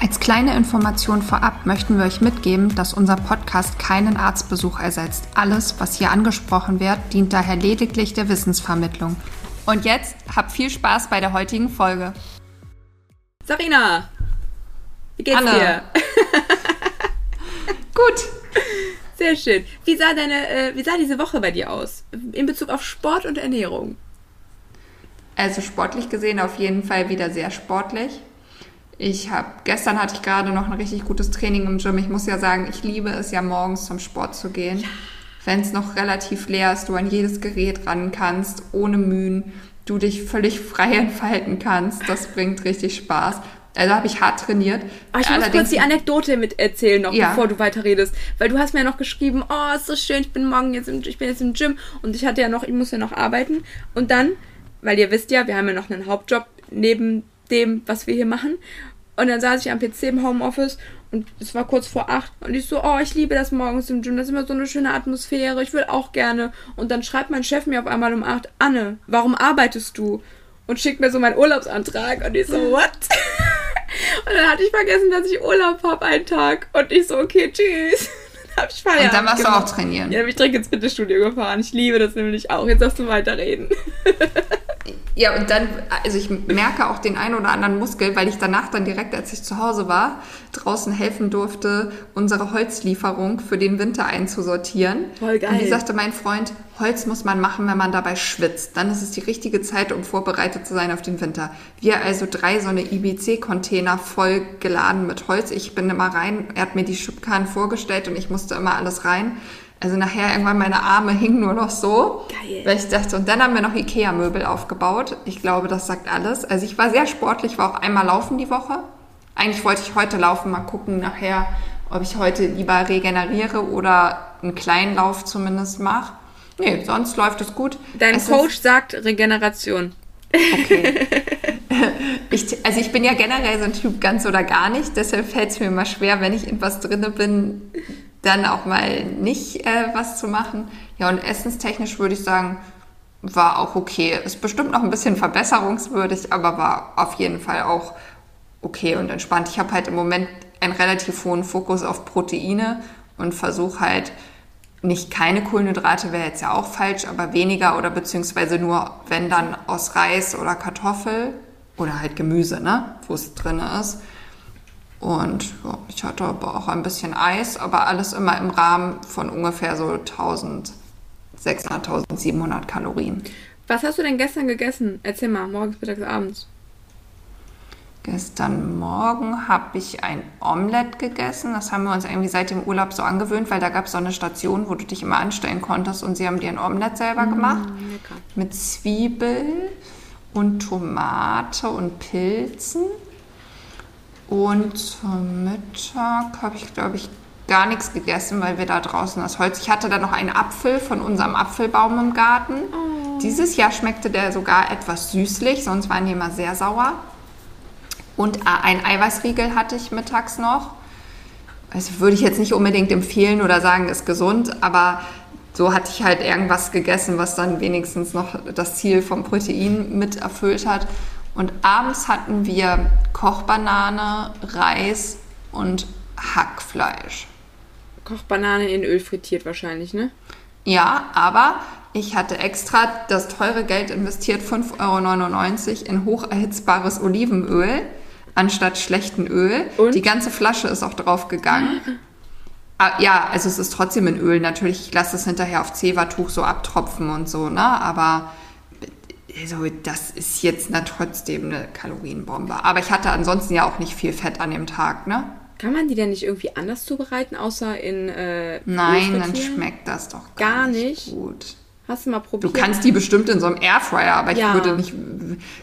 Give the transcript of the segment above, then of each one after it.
Als kleine Information vorab möchten wir euch mitgeben, dass unser Podcast keinen Arztbesuch ersetzt. Alles, was hier angesprochen wird, dient daher lediglich der Wissensvermittlung. Und jetzt habt viel Spaß bei der heutigen Folge. Sarina, wie geht's Anne. dir? Gut. Sehr schön. Wie sah deine, äh, wie sah diese Woche bei dir aus in Bezug auf Sport und Ernährung? Also sportlich gesehen auf jeden Fall wieder sehr sportlich. Ich habe gestern hatte ich gerade noch ein richtig gutes Training im Gym. Ich muss ja sagen, ich liebe es ja morgens zum Sport zu gehen. Wenn es noch relativ leer ist, du an jedes Gerät ran kannst, ohne Mühen, du dich völlig frei entfalten kannst. Das bringt richtig Spaß. Also habe ich hart trainiert. Oh, ich muss kurz die Anekdote mit erzählen noch, Ja. bevor du weiterredest. Weil du hast mir ja noch geschrieben, oh, ist so schön, ich bin morgen jetzt im, ich bin jetzt im Gym und ich hatte ja noch, ich muss ja noch arbeiten. Und dann, weil ihr wisst ja, wir haben ja noch einen Hauptjob neben dem, was wir hier machen. Und dann saß ich am PC im Homeoffice und es war kurz vor acht und ich so, oh, ich liebe das morgens im Gym, das ist immer so eine schöne Atmosphäre, ich will auch gerne. Und dann schreibt mein Chef mir auf einmal um acht, Anne, warum arbeitest du? Und schickt mir so meinen Urlaubsantrag und ich so, what? Und dann hatte ich vergessen, dass ich Urlaub habe einen Tag. Und ich so, okay, tschüss. Dann hab ich Feierabend Und dann warst du gemacht. auch trainieren. Ja, dann bin ich direkt ins Fitnessstudio gefahren. Ich liebe das nämlich auch. Jetzt darfst du weiterreden. Ja, und dann, also ich merke auch den einen oder anderen Muskel, weil ich danach dann direkt, als ich zu Hause war, draußen helfen durfte, unsere Holzlieferung für den Winter einzusortieren. Voll geil. Und wie sagte mein Freund, Holz muss man machen, wenn man dabei schwitzt. Dann ist es die richtige Zeit, um vorbereitet zu sein auf den Winter. Wir also drei so eine IBC-Container voll geladen mit Holz. Ich bin immer rein, er hat mir die Schubkarren vorgestellt und ich musste immer alles rein. Also nachher irgendwann meine Arme hingen nur noch so. Geil. Weil ich dachte, und dann haben wir noch Ikea-Möbel aufgebaut. Ich glaube, das sagt alles. Also ich war sehr sportlich, war auch einmal laufen die Woche. Eigentlich wollte ich heute laufen, mal gucken nachher, ob ich heute lieber regeneriere oder einen kleinen Lauf zumindest mache. Nee, sonst läuft es gut. Dein es Coach sagt Regeneration. Ich, also ich bin ja generell so ein Typ ganz oder gar nicht, deshalb fällt es mir immer schwer, wenn ich in was drinne bin, dann auch mal nicht äh, was zu machen. Ja, und essenstechnisch würde ich sagen, war auch okay. Ist bestimmt noch ein bisschen verbesserungswürdig, aber war auf jeden Fall auch okay und entspannt. Ich habe halt im Moment einen relativ hohen Fokus auf Proteine und versuche halt nicht keine Kohlenhydrate wäre jetzt ja auch falsch, aber weniger oder beziehungsweise nur, wenn dann aus Reis oder Kartoffel oder halt Gemüse, ne, wo es drin ist. Und ja, ich hatte aber auch ein bisschen Eis, aber alles immer im Rahmen von ungefähr so 1600, 1700 Kalorien. Was hast du denn gestern gegessen? Erzähl mal, morgens, mittags, abends. Gestern Morgen habe ich ein Omelett gegessen. Das haben wir uns irgendwie seit dem Urlaub so angewöhnt, weil da gab es so eine Station, wo du dich immer anstellen konntest und sie haben dir ein Omelett selber gemacht. lecker. Mit Zwiebel und Tomate und Pilzen. Und zum Mittag habe ich, glaube ich, gar nichts gegessen, weil wir da draußen das Holz. Ich hatte da noch einen Apfel von unserem Apfelbaum im Garten. Dieses Jahr schmeckte der sogar etwas süßlich, sonst waren die immer sehr sauer. Und äh, ein Eiweißriegel hatte ich mittags noch. Also würde ich jetzt nicht unbedingt empfehlen oder sagen, ist gesund, aber so hatte ich halt irgendwas gegessen, was dann wenigstens noch das Ziel vom Protein mit erfüllt hat. Und abends hatten wir Kochbanane, Reis und Hackfleisch. Kochbanane in Öl frittiert wahrscheinlich, ne? Ja, aber ich hatte extra das teure Geld investiert, 5,99 Euro in hocherhitzbares Olivenöl anstatt schlechten Öl. Und? Die ganze Flasche ist auch draufgegangen. Ah, ja, also es ist trotzdem in Öl. Natürlich, ich lasse es hinterher auf Zewa-Tuch so abtropfen und so, ne? Aber also, das ist jetzt na, trotzdem eine Kalorienbombe. Aber ich hatte ansonsten ja auch nicht viel Fett an dem Tag, ne? Kann man die denn nicht irgendwie anders zubereiten, außer in äh, Nein, dann schmeckt das doch gar, Gar nicht nicht? gut. Hast du mal Du probiert? kannst die bestimmt in so einem Airfryer, aber ich Ja. würde nicht,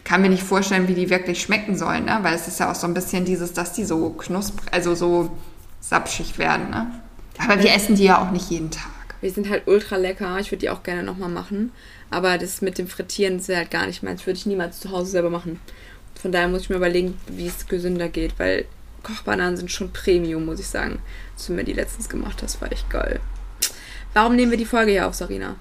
kann mir nicht vorstellen, wie die wirklich schmecken sollen, ne? Weil es ist ja auch so ein bisschen dieses, dass die so knusprig, also so sapschig werden, ne? Aber wir essen die ja auch nicht jeden Tag. Die sind halt ultra lecker. Ich würde die auch gerne nochmal machen. Aber das mit dem Frittieren ist halt gar nicht meins. Würde ich niemals zu Hause selber machen. Von daher muss ich mir überlegen, wie es gesünder geht, weil Kochbananen sind schon Premium, muss ich sagen. Was du mir die letztens gemacht hast, war echt geil. Warum nehmen wir die Folge hier auf, Sarina?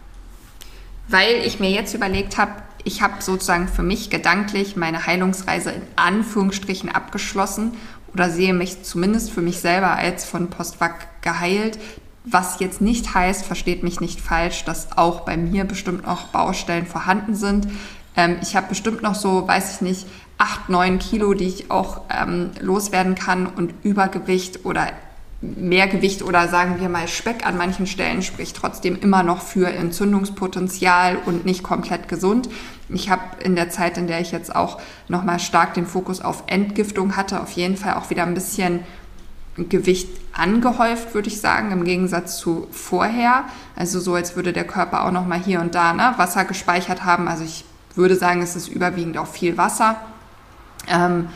Weil ich mir jetzt überlegt habe, ich habe sozusagen für mich gedanklich meine Heilungsreise in Anführungsstrichen abgeschlossen oder sehe mich zumindest für mich selber als von Postwag geheilt. Was jetzt nicht heißt, versteht mich nicht falsch, dass auch bei mir bestimmt noch Baustellen vorhanden sind. Ähm, ich habe bestimmt noch so, weiß ich nicht, acht, neun Kilo, die ich auch ähm, loswerden kann und Übergewicht oder mehr Gewicht oder sagen wir mal Speck an manchen Stellen spricht trotzdem immer noch für Entzündungspotenzial und nicht komplett gesund. Ich habe in der Zeit, in der ich jetzt auch nochmal stark den Fokus auf Entgiftung hatte, auf jeden Fall auch wieder ein bisschen Gewicht angehäuft, würde ich sagen, im Gegensatz zu vorher. Also so, als würde der Körper auch nochmal hier und da ne, Wasser gespeichert haben. Also ich würde sagen, es ist überwiegend auch viel Wasser. Ähm,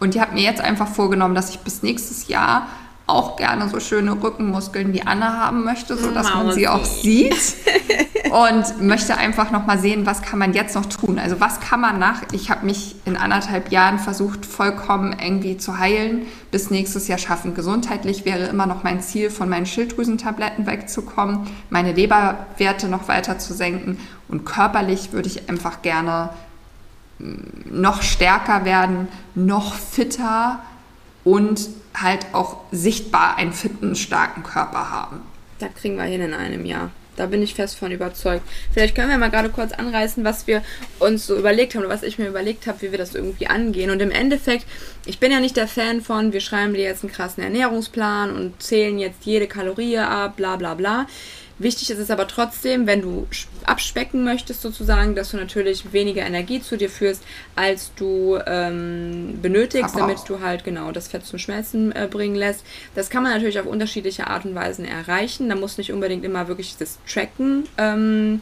und ich habe mir jetzt einfach vorgenommen, dass ich bis nächstes Jahr auch gerne so schöne Rückenmuskeln wie Anna haben möchte, so dass man sie auch sieht und möchte einfach noch mal sehen, was kann man jetzt noch tun. Also was kann man nach? Ich habe mich in anderthalb Jahren versucht, vollkommen irgendwie zu heilen, bis nächstes Jahr schaffen. Gesundheitlich wäre immer noch mein Ziel, von meinen Schilddrüsentabletten wegzukommen, meine Leberwerte noch weiter zu senken und körperlich würde ich einfach gerne mm, noch stärker werden, noch fitter und halt auch sichtbar einen fitten, starken Körper haben. Da kriegen wir hin in einem Jahr. Da bin ich fest von überzeugt. Vielleicht können wir mal gerade kurz anreißen, was wir uns so überlegt haben oder was ich mir überlegt habe, wie wir das irgendwie angehen. Und im Endeffekt, ich bin ja nicht der Fan von, wir schreiben dir jetzt einen krassen Ernährungsplan und zählen jetzt jede Kalorie ab, bla bla bla. Wichtig ist es aber trotzdem, wenn du abspecken möchtest sozusagen, dass du natürlich weniger Energie zu dir führst, als du ähm, benötigst, damit du halt genau das Fett zum Schmelzen äh, bringen lässt. Das kann man natürlich auf unterschiedliche Art und Weisen erreichen. Da muss nicht unbedingt immer wirklich das Tracken ähm,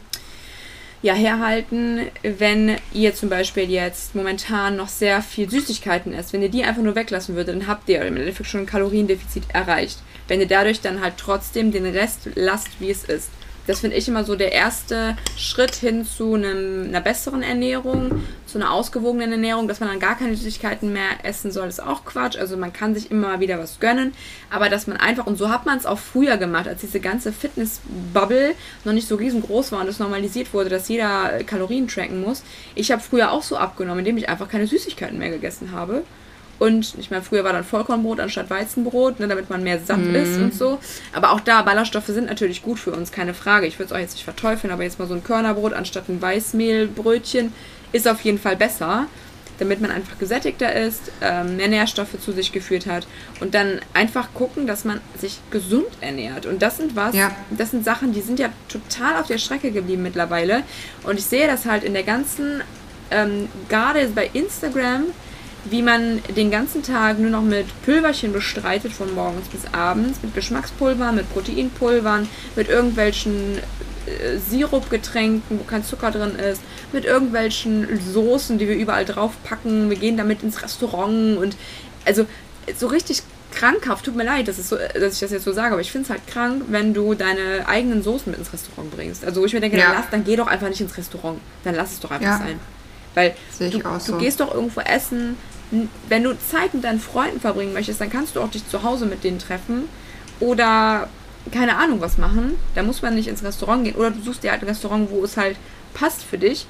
ja, herhalten, wenn ihr zum Beispiel jetzt momentan noch sehr viel Süßigkeiten esst. Wenn ihr die einfach nur weglassen würdet, dann habt ihr im Endeffekt schon ein Kaloriendefizit erreicht. Wenn ihr dadurch dann halt trotzdem den Rest lasst, wie es ist. Das finde ich immer so der erste Schritt hin zu einem, einer besseren Ernährung, zu einer ausgewogenen Ernährung, dass man dann gar keine Süßigkeiten mehr essen soll, ist auch Quatsch. Also man kann sich immer wieder was gönnen, aber dass man einfach, und so hat man es auch früher gemacht, als diese ganze Fitness-Bubble noch nicht so riesengroß war und es normalisiert wurde, dass jeder Kalorien tracken muss. Ich habe früher auch so abgenommen, indem ich einfach keine Süßigkeiten mehr gegessen habe. Und ich meine, früher war dann Vollkornbrot anstatt Weizenbrot, ne, damit man mehr satt mm. ist und so. Aber auch da, Ballaststoffe sind natürlich gut für uns, keine Frage. Ich würde es auch jetzt nicht verteufeln, aber jetzt mal so ein Körnerbrot anstatt ein Weißmehlbrötchen ist auf jeden Fall besser, damit man einfach gesättigter ist, ähm, mehr Nährstoffe zu sich geführt hat und dann einfach gucken, dass man sich gesund ernährt. Und das sind was, ja. das sind Sachen, die sind ja total auf der Strecke geblieben mittlerweile. Und ich sehe das halt in der ganzen, ähm, gerade bei Instagram, wie man den ganzen Tag nur noch mit Pülverchen bestreitet, von morgens bis abends, mit Geschmackspulvern, mit Proteinpulvern, mit irgendwelchen äh, Sirupgetränken, wo kein Zucker drin ist, mit irgendwelchen Soßen, die wir überall draufpacken. Wir gehen damit ins Restaurant und also so richtig krankhaft, tut mir leid, dass, so, dass ich das jetzt so sage, aber ich finde es halt krank, wenn du deine eigenen Soßen mit ins Restaurant bringst. Also wo ich mir denke, ja. dann, lass, dann geh doch einfach nicht ins Restaurant. Dann lass es doch einfach ja. sein. Weil du, so. du gehst doch irgendwo essen, wenn du Zeit mit deinen Freunden verbringen möchtest, dann kannst du auch dich zu Hause mit denen treffen oder keine Ahnung was machen. Da muss man nicht ins Restaurant gehen oder du suchst dir halt ein Restaurant, wo es halt passt für dich.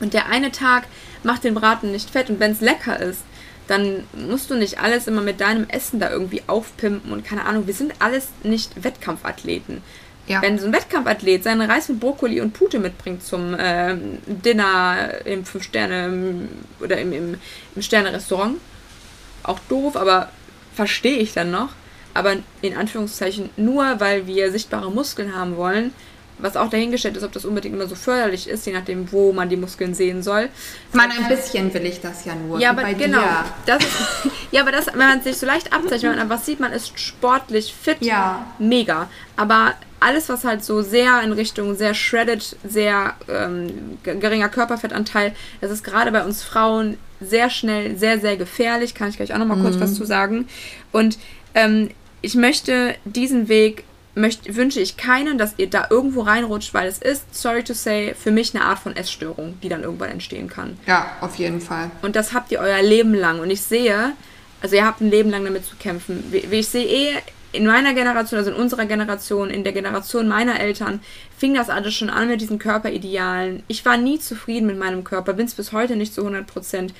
Und der eine Tag macht den Braten nicht fett und wenn es lecker ist, dann musst du nicht alles immer mit deinem Essen da irgendwie aufpimpen und keine Ahnung. Wir sind alles nicht Wettkampfathleten. Ja. Wenn so ein Wettkampfathlet seinen Reis mit Brokkoli und Pute mitbringt zum äh, Dinner im Fünf-Sterne- oder im, im, im Sterne-Restaurant, auch doof, aber verstehe ich dann noch. Aber in Anführungszeichen nur, weil wir sichtbare Muskeln haben wollen, was auch dahingestellt ist, ob das unbedingt immer so förderlich ist, je nachdem, wo man die Muskeln sehen soll. Man, ein bisschen will ich das ja nur. Ja, aber genau. Das ist, ja, aber das, wenn man sich so leicht abzeichnet, wenn man einfach sieht, man ist sportlich fit, ja. mega. Aber alles, was halt so sehr in Richtung sehr shredded, sehr ähm, geringer Körperfettanteil, das ist gerade bei uns Frauen sehr schnell, sehr, sehr gefährlich. Kann ich gleich auch nochmal mhm. kurz was zu sagen. Und ähm, ich möchte diesen Weg möchte, wünsche ich keinen, dass ihr da irgendwo reinrutscht, weil es ist, sorry to say, für mich eine Art von Essstörung, die dann irgendwann entstehen kann. Ja, auf jeden Fall. Und das habt ihr euer Leben lang. Und ich sehe, also ihr habt ein Leben lang damit zu kämpfen. Wie, wie ich sehe eh in meiner Generation, also in unserer Generation, in der Generation meiner Eltern, fing das alles schon an mit diesen Körperidealen. Ich war nie zufrieden mit meinem Körper, bin es bis heute nicht zu 100 Prozent.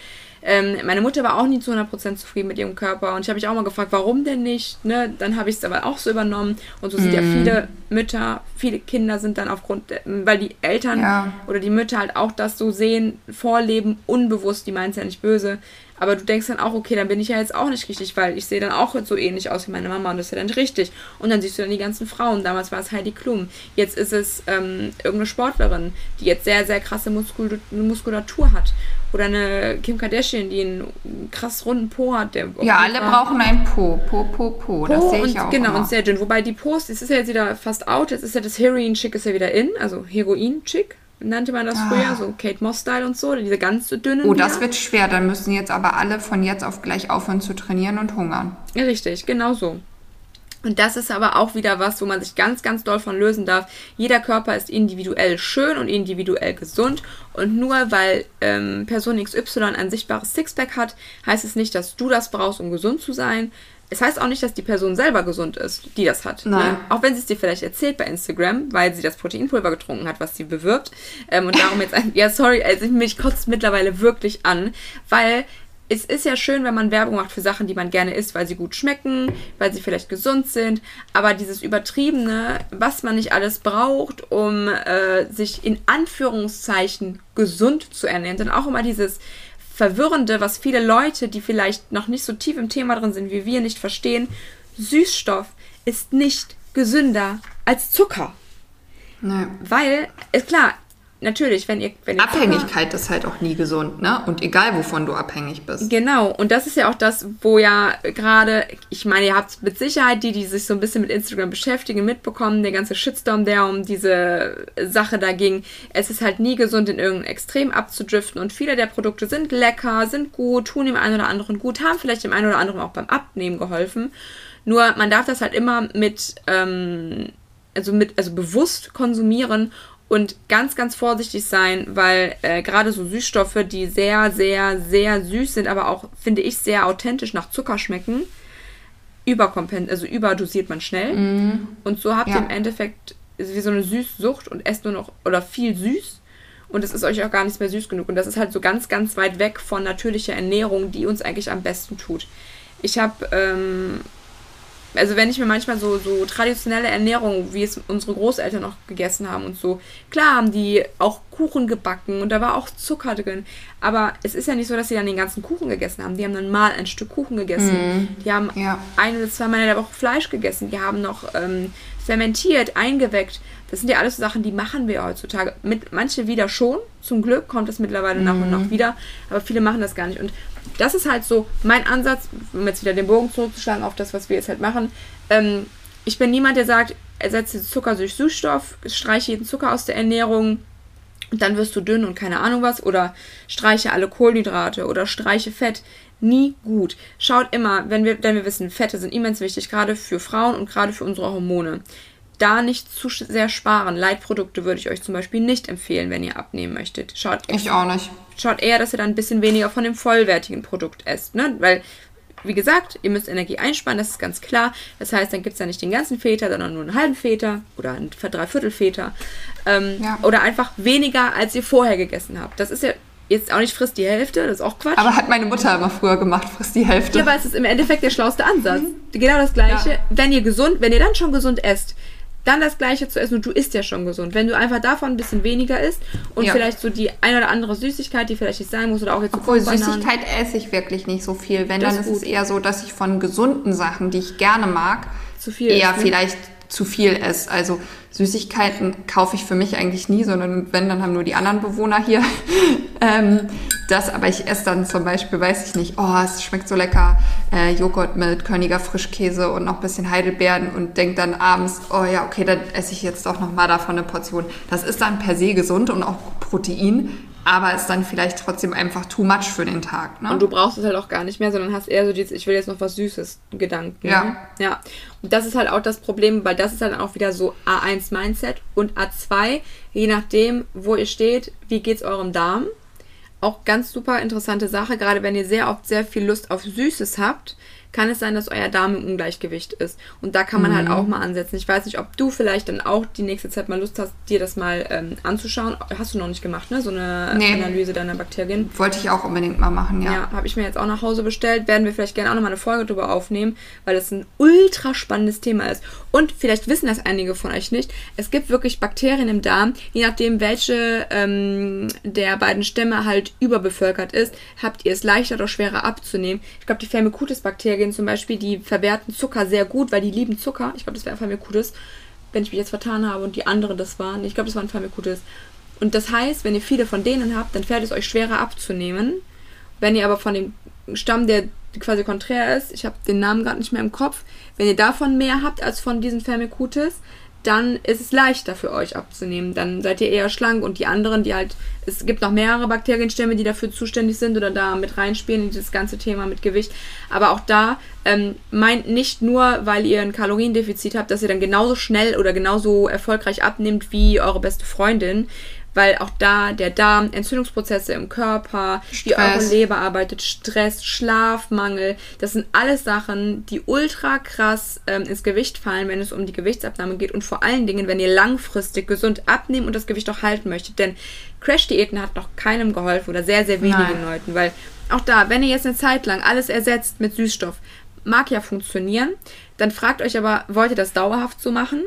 Ähm, meine Mutter war auch nie zu 100% zufrieden mit ihrem Körper und ich habe mich auch mal gefragt, warum denn nicht? Ne? Dann habe ich es aber auch so übernommen und so sind mm. ja mhm. viele Mütter, viele Kinder sind dann aufgrund, weil die Eltern ja. oder die Mütter halt auch das so sehen, vorleben, unbewusst, die meinen es ja nicht böse, aber du denkst dann auch, okay, dann bin ich ja jetzt auch nicht richtig, weil ich sehe dann auch so ähnlich aus wie meine Mama und das ist ja dann nicht richtig. Und dann siehst du dann die ganzen Frauen. Damals war es Heidi Klum. Jetzt ist es ähm, irgendeine Sportlerin, die jetzt sehr, sehr krasse Muskul Muskulatur hat. Oder eine Kim Kardashian, die einen krass runden Po hat. Ja, alle brauchen einen Po. Po, Po, Po. Das sehe ich auch. Genau, immer. und sehr dünn. Wobei die Post, es ist ja jetzt wieder fast out. Jetzt ist ja das Heroin-Chick ist ja wieder in. Also Heroin-Chick nannte man das ah. früher, so Kate Moss-Style und so, diese ganz dünnen. Oh, das wird schwer. Dann müssen jetzt aber alle von jetzt auf gleich aufhören zu trainieren und hungern. Richtig, genau so. Und das ist aber auch wieder was, wo man sich ganz, ganz doll von lösen darf. Jeder Körper ist individuell schön und individuell gesund. Und nur weil ähm, Person XY ein sichtbares Sixpack hat, heißt es nicht, dass du das brauchst, um gesund zu sein. Es heißt auch nicht, dass die Person selber gesund ist, die das hat. Ne? Nein. Ne? Auch wenn sie es dir vielleicht erzählt bei Instagram, weil sie das Proteinpulver getrunken hat, was sie bewirbt. Ähm, und darum jetzt ein, ja, sorry, also mich kotzt mittlerweile wirklich an, weil es ist ja schön, wenn man Werbung macht für Sachen, die man gerne isst, weil sie gut schmecken, weil sie vielleicht gesund sind. Aber dieses Übertriebene, was man nicht alles braucht, um äh, sich in Anführungszeichen gesund zu ernähren, dann auch immer dieses Verwirrende, was viele Leute, die vielleicht noch nicht so tief im Thema drin sind wie wir, nicht verstehen. Süßstoff ist nicht gesünder als Zucker. Nee. Weil, ist klar, natürlich, wenn ihr. Wenn ihr Abhängigkeit Zucker, ist halt auch nie gesund, ne? Und egal, wovon du abhängig bist. Genau, und das ist ja auch das, wo ja gerade, ich meine, ihr habt mit Sicherheit die, die sich so ein bisschen mit Instagram beschäftigen, mitbekommen, der ganze Shitstorm, der um diese Sache da ging. Es ist halt nie gesund, in irgendein Extrem abzudriften und viele der Produkte sind lecker, sind gut, tun dem einen oder anderen gut, haben vielleicht dem einen oder anderen auch beim Abnehmen geholfen. Nur man darf das halt immer mit, ähm, also mit, also bewusst konsumieren und ganz, ganz vorsichtig sein, weil äh, gerade so Süßstoffe, die sehr, sehr, sehr süß sind, aber auch, finde ich, sehr authentisch nach Zucker schmecken, überkompensiert, also überdosiert man schnell. Mm. Und so habt ja. ihr im Endeffekt wie so eine Süßsucht und esst nur noch oder viel süß. Und es ist euch auch gar nicht mehr süß genug. Und das ist halt so ganz, ganz weit weg von natürlicher Ernährung, die uns eigentlich am besten tut. Ich habe ähm, also wenn ich mir manchmal so, so traditionelle Ernährung, wie es unsere Großeltern noch gegessen haben und so, klar haben die auch Kuchen gebacken und da war auch Zucker drin. Aber es ist ja nicht so, dass sie dann den ganzen Kuchen gegessen haben. Die haben dann mal ein Stück Kuchen gegessen. Mm, die haben ja. ein oder zwei Mal in der Woche Fleisch gegessen. Die haben noch ähm, fermentiert, eingeweckt. Das sind ja alles Sachen, die machen wir heutzutage. Mit, manche wieder schon. Zum Glück kommt das mittlerweile nach und nach mhm. wieder. Aber viele machen das gar nicht. Und das ist halt so mein Ansatz, um jetzt wieder den Bogen zurückzuschlagen auf das, was wir jetzt halt machen. Ähm, ich bin niemand, der sagt, ersetze Zucker durch Süßstoff, streiche jeden Zucker aus der Ernährung, dann wirst du dünn und keine Ahnung was. Oder streiche alle Kohlenhydrate oder streiche Fett. Nie gut. Schaut immer, wenn wir, denn wir wissen, Fette sind immens wichtig, gerade für Frauen und gerade für unsere Hormone da nicht zu sehr sparen. Leitprodukte würde ich euch zum Beispiel nicht empfehlen, wenn ihr abnehmen möchtet. Schaut, ich auch nicht. Schaut eher, dass ihr dann ein bisschen weniger von dem vollwertigen Produkt esst. Ne? Weil, wie gesagt, ihr müsst Energie einsparen, das ist ganz klar. Das heißt, dann gibt es ja nicht den ganzen Feta, sondern nur einen halben Feta oder einen Dreiviertel Feta. Ähm, ja. Oder einfach weniger, als ihr vorher gegessen habt. Das ist ja jetzt auch nicht frisst die Hälfte, das ist auch Quatsch. Aber hat meine Mutter immer früher gemacht, frisst die Hälfte. Ja, aber es ist im Endeffekt der schlauste Ansatz. Mhm. Genau das gleiche. Ja. Wenn ihr gesund, wenn ihr dann schon gesund esst, dann das gleiche zu essen und du isst ja schon gesund. Wenn du einfach davon ein bisschen weniger isst und ja. vielleicht so die ein oder andere Süßigkeit, die vielleicht nicht sein muss oder auch jetzt Obwohl Süßigkeit esse ich wirklich nicht so viel. Wenn, das dann ist, ist es eher so, dass ich von gesunden Sachen, die ich gerne mag, zu viel eher isst, ne? vielleicht zu viel esse. Also Süßigkeiten kaufe ich für mich eigentlich nie, sondern wenn, dann haben nur die anderen Bewohner hier ähm, das. Aber ich esse dann zum Beispiel, weiß ich nicht, oh, es schmeckt so lecker, äh, Joghurt mit Körniger Frischkäse und noch ein bisschen Heidelbeeren und denke dann abends, oh ja, okay, dann esse ich jetzt doch nochmal davon eine Portion. Das ist dann per se gesund und auch Protein. Aber ist dann vielleicht trotzdem einfach too much für den Tag. Ne? Und du brauchst es halt auch gar nicht mehr, sondern hast eher so dieses, ich will jetzt noch was Süßes Gedanken. Ja. Ne? Ja. Und das ist halt auch das Problem, weil das ist halt auch wieder so A1 Mindset und A2, je nachdem, wo ihr steht, wie geht's eurem Darm. Auch ganz super interessante Sache, gerade wenn ihr sehr oft sehr viel Lust auf Süßes habt, kann es sein, dass euer Darm im Ungleichgewicht ist. Und da kann man halt Mhm. auch mal ansetzen. Ich weiß nicht, ob du vielleicht dann auch die nächste Zeit mal Lust hast, dir das mal ähm, anzuschauen. Hast du noch nicht gemacht, ne? So eine Nee. Analyse deiner Bakterien. Wollte ich auch unbedingt mal machen, ja. Ja, habe ich mir jetzt auch nach Hause bestellt. Werden wir vielleicht gerne auch nochmal eine Folge drüber aufnehmen, weil das ein ultra spannendes Thema ist. Und vielleicht wissen das einige von euch nicht. Es gibt wirklich Bakterien im Darm. Je nachdem, welche ähm, der beiden Stämme halt überbevölkert ist, habt ihr es leichter oder schwerer abzunehmen. Ich glaube, die Firmicutes-Bakterien zum Beispiel, die verwerten Zucker sehr gut, weil die lieben Zucker. Ich glaube, das wäre Firmicutes, wenn ich mich jetzt vertan habe und die andere das waren. Ich glaube, das waren Firmicutes. Und das heißt, wenn ihr viele von denen habt, dann fällt es euch schwerer abzunehmen. Wenn ihr aber von dem Stamm, der quasi konträr ist, ich habe den Namen gerade nicht mehr im Kopf, wenn ihr davon mehr habt als von diesen Firmicutes, dann ist es leichter für euch abzunehmen. Dann seid ihr eher schlank und die anderen, die halt, es gibt noch mehrere Bakterienstämme, die dafür zuständig sind oder da mit reinspielen in dieses ganze Thema mit Gewicht. Aber auch da ähm, meint nicht nur, weil ihr ein Kaloriendefizit habt, dass ihr dann genauso schnell oder genauso erfolgreich abnimmt wie eure beste Freundin. Weil auch da der Darm, Entzündungsprozesse im Körper, wie eure Stress. Leber arbeitet, Stress, Schlafmangel, das sind alles Sachen, die ultra krass ähm, ins Gewicht fallen, wenn es um die Gewichtsabnahme geht und vor allen Dingen, wenn ihr langfristig gesund abnehmen und das Gewicht auch halten möchtet. Denn Crash-Diäten hat noch keinem geholfen oder sehr, sehr wenigen Nein. Leuten, weil auch da, wenn ihr jetzt eine Zeit lang alles ersetzt mit Süßstoff, mag ja funktionieren, dann fragt euch aber, wollt ihr das dauerhaft so machen?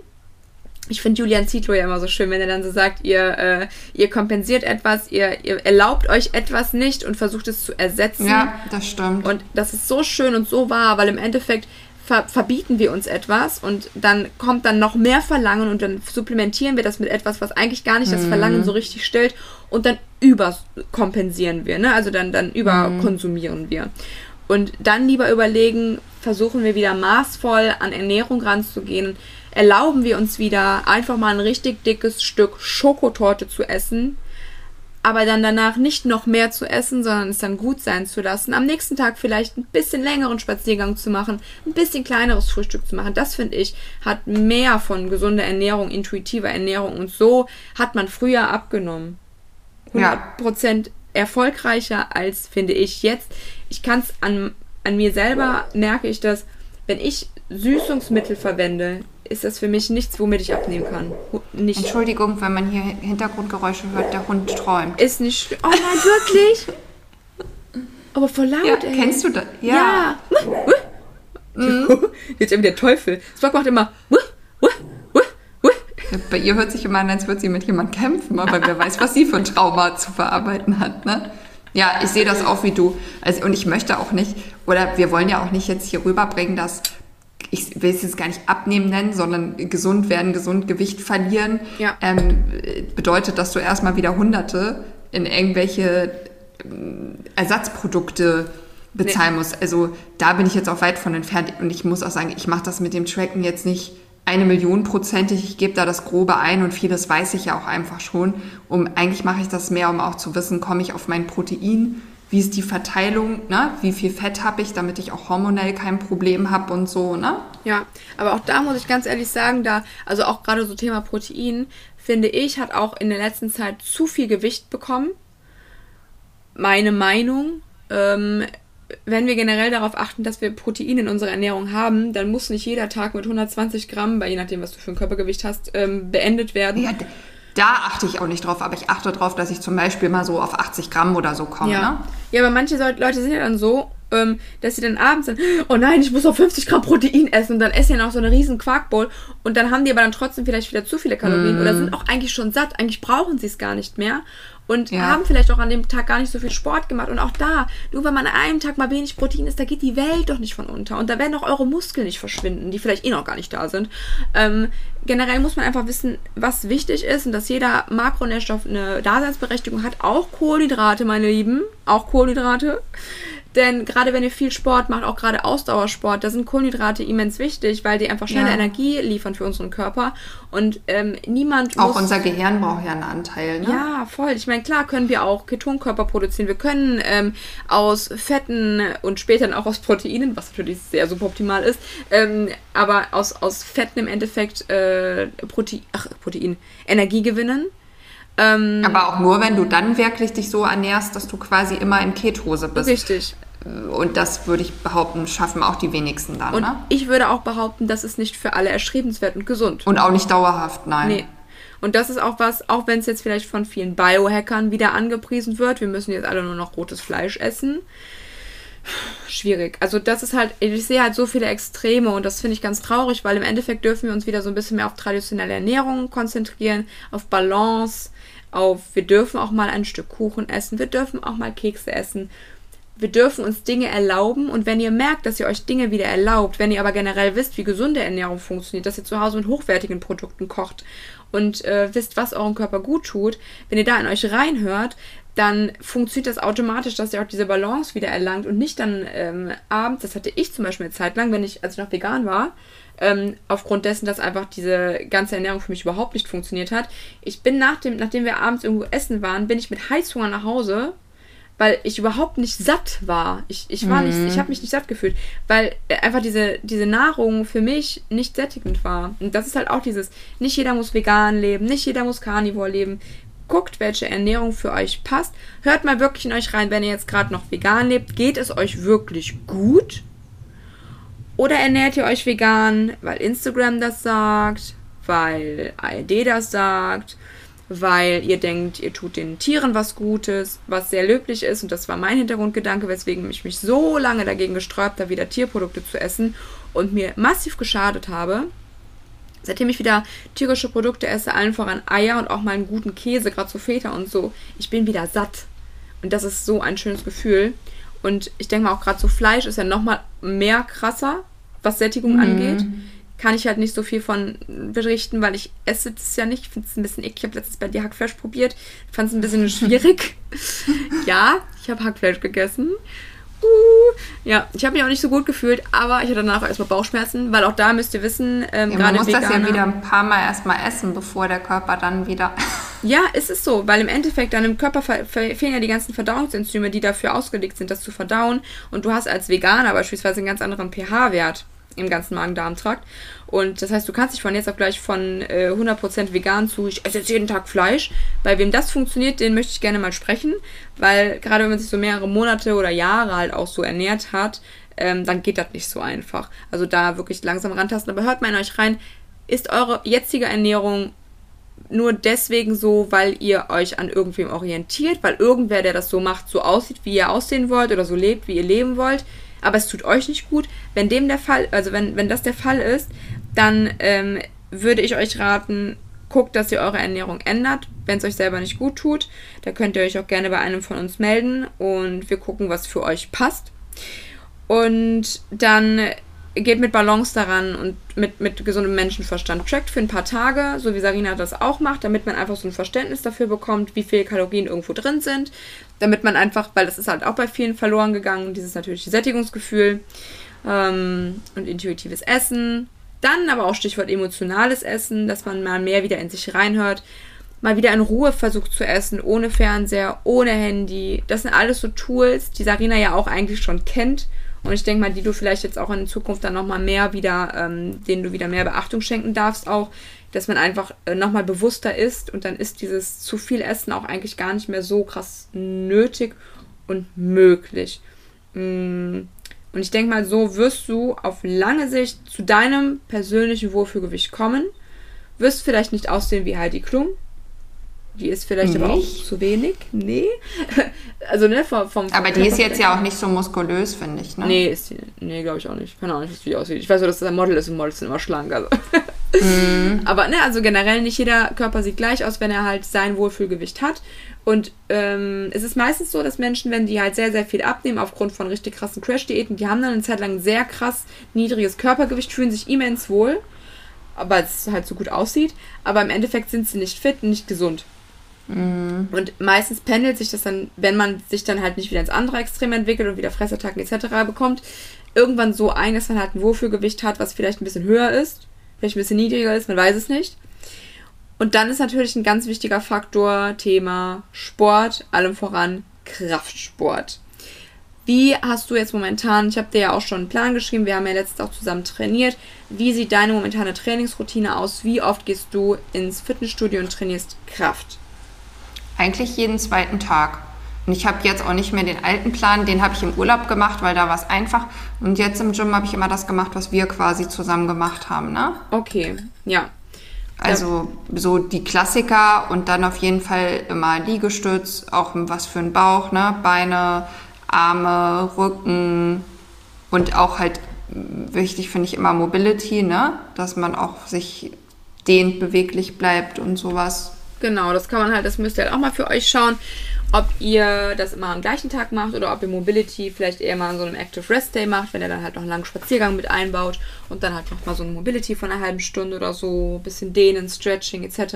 Ich finde Julian Zietlow ja immer so schön, wenn er dann so sagt, ihr, äh, ihr kompensiert etwas, ihr, ihr erlaubt euch etwas nicht und versucht es zu ersetzen. Ja, das stimmt. Und das ist so schön und so wahr, weil im Endeffekt ver verbieten wir uns etwas und dann kommt dann noch mehr Verlangen und dann supplementieren wir das mit etwas, was eigentlich gar nicht das Verlangen so richtig stillt und dann überkompensieren wir, ne? Also dann, dann überkonsumieren wir. Und dann lieber überlegen, versuchen wir wieder maßvoll an Ernährung ranzugehen, erlauben wir uns wieder einfach mal ein richtig dickes Stück Schokotorte zu essen, aber dann danach nicht noch mehr zu essen, sondern es dann gut sein zu lassen. Am nächsten Tag vielleicht ein bisschen längeren Spaziergang zu machen, ein bisschen kleineres Frühstück zu machen. Das finde ich hat mehr von gesunder Ernährung, intuitiver Ernährung und so hat man früher abgenommen. Ja. 100% erfolgreicher als finde ich jetzt. Ich kann es an, an mir selber merke ich das, wenn ich Süßungsmittel verwende, ist das für mich nichts, womit ich abnehmen kann. Nicht. Entschuldigung, wenn man hier Hintergrundgeräusche hört, der Hund träumt. Ist nicht. Oh nein, wirklich? Aber voll laut, Ja, ey. kennst du das? Ja. Jetzt irgendwie der Teufel. Spock macht immer. Bei ihr hört sich immer an, als würde sie mit jemandem kämpfen, aber wer weiß, was sie für ein Trauma zu verarbeiten hat, ne? Ja, ich sehe das auch wie du. Also, und ich möchte auch nicht, oder wir wollen ja auch nicht jetzt hier rüberbringen, dass ich will es jetzt gar nicht abnehmen nennen, sondern gesund werden, gesund Gewicht verlieren. Ja. Ähm, bedeutet, dass du erstmal wieder Hunderte in irgendwelche ähm, Ersatzprodukte bezahlen musst. Also da bin ich jetzt auch weit von entfernt und ich muss auch sagen, ich mache das mit dem Tracken jetzt nicht eine Million prozentig. Ich gebe da das Grobe ein und vieles weiß ich ja auch einfach schon. Um, eigentlich mache ich das mehr, um auch zu wissen, komme ich auf mein Protein, wie ist die Verteilung, ne? wie viel Fett habe ich, damit ich auch hormonell kein Problem habe und so. Ne? Ja, aber auch da muss ich ganz ehrlich sagen, da, also auch gerade so Thema Protein, finde ich, hat auch in der letzten Zeit zu viel Gewicht bekommen. Meine Meinung. Ähm, wenn wir generell darauf achten, dass wir Protein in unserer Ernährung haben, dann muss nicht jeder Tag mit 120 Gramm, bei je nachdem, was du für ein Körpergewicht hast, ähm, beendet werden. Ja, da achte ich auch nicht drauf, aber ich achte drauf, dass ich zum Beispiel mal so auf 80 Gramm oder so komme. Ja. Ne? ja, aber manche Leute sind ja dann so, ähm, dass sie dann abends dann, oh nein, ich muss noch 50 Gramm Protein essen und dann essen die noch so eine riesen Quarkbowl und dann haben die aber dann trotzdem vielleicht wieder zu viele Kalorien oder sind auch eigentlich schon satt, eigentlich brauchen sie es gar nicht mehr und Ja. haben vielleicht auch an dem Tag gar nicht so viel Sport gemacht und auch da, nur weil man an einem Tag mal wenig Protein isst, da geht die Welt doch nicht von unter und da werden auch eure Muskeln nicht verschwinden, die vielleicht eh noch gar nicht da sind. Ähm, generell muss man einfach wissen, was wichtig ist und dass jeder Makronährstoff eine Daseinsberechtigung hat, auch Kohlenhydrate, meine Lieben, auch Kohlenhydrate. Denn gerade wenn ihr viel Sport macht, auch gerade Ausdauersport, da sind Kohlenhydrate immens wichtig, weil die einfach schnelle Ja. Energie liefern für unseren Körper. Und ähm, niemand Auch muss... unser Gehirn braucht ja einen Anteil, ne? Ja, voll. Ich meine, klar können wir auch Ketonkörper produzieren. Wir können ähm, aus Fetten und später dann auch aus Proteinen, was natürlich sehr suboptimal ist, ähm, aber aus, aus Fetten im Endeffekt äh, Protein, ach, Protein, Energie gewinnen. Ähm, Aber auch nur, wenn du dann wirklich dich so ernährst, dass du quasi immer in Ketose bist. richtig. Und das würde ich behaupten, schaffen auch die wenigsten dann, Und ne? ich würde auch behaupten, das ist nicht für alle erstrebenswert und gesund. Und auch nicht dauerhaft, nein. Nee. Und das ist auch was, auch wenn es jetzt vielleicht von vielen Biohackern wieder angepriesen wird, wir müssen jetzt alle nur noch rotes Fleisch essen. Schwierig. Also das ist halt, ich sehe halt so viele Extreme und das finde ich ganz traurig, weil im Endeffekt dürfen wir uns wieder so ein bisschen mehr auf traditionelle Ernährung konzentrieren, auf Balance, auf wir dürfen auch mal ein Stück Kuchen essen, wir dürfen auch mal Kekse essen. Wir dürfen uns Dinge erlauben und wenn ihr merkt, dass ihr euch Dinge wieder erlaubt, wenn ihr aber generell wisst, wie gesunde Ernährung funktioniert, dass ihr zu Hause mit hochwertigen Produkten kocht und äh, wisst, was eurem Körper gut tut, wenn ihr da in euch reinhört, dann funktioniert das automatisch, dass ihr auch diese Balance wieder erlangt und nicht dann ähm, abends, das hatte ich zum Beispiel eine Zeit lang, wenn ich, als ich noch vegan war, ähm, aufgrund dessen, dass einfach diese ganze Ernährung für mich überhaupt nicht funktioniert hat. Ich bin nach dem, nachdem wir abends irgendwo essen waren, bin ich mit Heißhunger nach Hause, weil ich überhaupt nicht satt war. Ich, ich war nicht, ich habe mich nicht satt gefühlt, weil einfach diese, diese Nahrung für mich nicht sättigend war. Und das ist halt auch dieses, nicht jeder muss vegan leben, nicht jeder muss Carnivore leben. Guckt, welche Ernährung für euch passt. Hört mal wirklich in euch rein, wenn ihr jetzt gerade noch vegan lebt, geht es euch wirklich gut? Oder ernährt ihr euch vegan, weil Instagram das sagt, weil ARD das sagt, weil ihr denkt, ihr tut den Tieren was Gutes, was sehr löblich ist. Und das war mein Hintergrundgedanke, weswegen ich mich so lange dagegen gesträubt habe, wieder Tierprodukte zu essen und mir massiv geschadet habe. Seitdem ich wieder tierische Produkte esse, allen voran Eier und auch mal einen guten Käse, gerade so Feta und so, ich bin wieder satt. Und das ist so ein schönes Gefühl. Und ich denke mal auch gerade so Fleisch ist ja nochmal mehr krasser, was Sättigung angeht. Kann ich halt nicht so viel von berichten, weil ich esse das ja nicht. Ich finde es ein bisschen eklig. Ich habe letztens bei dir Hackfleisch probiert. Fand es ein bisschen schwierig. ja, ich habe Hackfleisch gegessen. Uh, ja, ich habe mich auch nicht so gut gefühlt, aber ich hatte danach erstmal Bauchschmerzen, weil auch da müsst ihr wissen, ähm, Ja, man gerade muss das ja Veganer- wieder ein paar Mal erstmal essen, bevor der Körper dann wieder. Ja, es ist so, weil im Endeffekt dann im Körper fehlen ja die ganzen Verdauungsenzyme, die dafür ausgelegt sind, das zu verdauen. Und du hast als Veganer beispielsweise einen ganz anderen pH-Wert im ganzen Magen-Darm-Trakt. Und das heißt, du kannst dich von jetzt auf gleich von äh, 100% vegan zu, ich esse jetzt jeden Tag Fleisch. Bei wem das funktioniert, den möchte ich gerne mal sprechen, weil gerade wenn man sich so mehrere Monate oder Jahre halt auch so ernährt hat, ähm, dann geht das nicht so einfach. Also da wirklich langsam rantasten. Aber hört mal in euch rein, ist eure jetzige Ernährung nur deswegen so, weil ihr euch an irgendwem orientiert, weil irgendwer, der das so macht, so aussieht, wie ihr aussehen wollt oder so lebt, wie ihr leben wollt, aber es tut euch nicht gut. Wenn dem der Fall, also wenn, wenn das der Fall ist, dann ähm, würde ich euch raten, guckt, dass ihr eure Ernährung ändert, wenn es euch selber nicht gut tut. Da könnt ihr euch auch gerne bei einem von uns melden und wir gucken, was für euch passt. Und dann geht mit Balance daran und mit, mit gesundem Menschenverstand. Trackt für ein paar Tage, so wie Sarina das auch macht, damit man einfach so ein Verständnis dafür bekommt, wie viele Kalorien irgendwo drin sind. Damit man einfach, weil das ist halt auch bei vielen verloren gegangen, dieses natürliche Sättigungsgefühl ähm, und intuitives Essen. Dann aber auch Stichwort emotionales Essen, dass man mal mehr wieder in sich reinhört. Mal wieder in Ruhe versucht zu essen, ohne Fernseher, ohne Handy. Das sind alles so Tools, die Sarina ja auch eigentlich schon kennt. Und ich denke mal, die du vielleicht jetzt auch in Zukunft dann nochmal mehr wieder, ähm, denen du wieder mehr Beachtung schenken darfst, auch, dass man einfach äh, nochmal bewusster ist und dann ist dieses zu viel Essen auch eigentlich gar nicht mehr so krass nötig und möglich. Mm, Und ich denke mal, so wirst du auf lange Sicht zu deinem persönlichen Wohlfühlgewicht kommen. Wirst vielleicht nicht aussehen wie Heidi Klum. Die ist vielleicht aber auch Nicht? zu wenig. Nee. Also, ne, vom, vom Aber die ist jetzt ja auch nicht so muskulös, finde ich, ne? Nee, ist die. Nee, glaube ich auch nicht. Keine Ahnung, wie die aussieht. Ich weiß nur, dass das ein Model ist und Models sind immer schlank. Also. Aber ne, also generell nicht jeder Körper sieht gleich aus, wenn er halt sein Wohlfühlgewicht hat. Und ähm, es ist meistens so, dass Menschen, wenn die halt sehr, sehr viel abnehmen, aufgrund von richtig krassen Crash-Diäten, die haben dann eine Zeit lang sehr krass niedriges Körpergewicht, fühlen sich immens wohl, aber es halt so gut aussieht. Aber im Endeffekt sind sie nicht fit und nicht gesund. Mhm. Und meistens pendelt sich das dann, wenn man sich dann halt nicht wieder ins andere Extrem entwickelt und wieder Fressattacken etc. bekommt, irgendwann so ein, dass man halt ein Wohlfühlgewicht hat, was vielleicht ein bisschen höher ist, vielleicht ein bisschen niedriger ist, man weiß es nicht. Und dann ist natürlich ein ganz wichtiger Faktor Thema Sport, allem voran Kraftsport. Wie hast du jetzt momentan, ich habe dir ja auch schon einen Plan geschrieben, wir haben ja letztens auch zusammen trainiert. Wie sieht deine momentane Trainingsroutine aus? Wie oft gehst du ins Fitnessstudio und trainierst Kraft? Eigentlich jeden zweiten Tag. Und ich habe jetzt auch nicht mehr den alten Plan, den habe ich im Urlaub gemacht, weil da war es einfach. Und jetzt im Gym habe ich immer das gemacht, was wir quasi zusammen gemacht haben, ne? Okay, ja. Also so die Klassiker und dann auf jeden Fall immer Liegestütz, auch was für den Bauch, ne? Beine, Arme, Rücken und auch halt wichtig finde ich immer Mobility, ne? Dass man auch sich dehnt, beweglich bleibt und sowas. Genau, das kann man halt, das müsst ihr halt auch mal für euch schauen, ob ihr das immer am gleichen Tag macht oder ob ihr Mobility vielleicht eher mal an so einem Active Rest Day macht, wenn ihr dann halt noch einen langen Spaziergang mit einbaut und dann halt noch mal so ein Mobility von einer halben Stunde oder so, bisschen dehnen, Stretching etc.,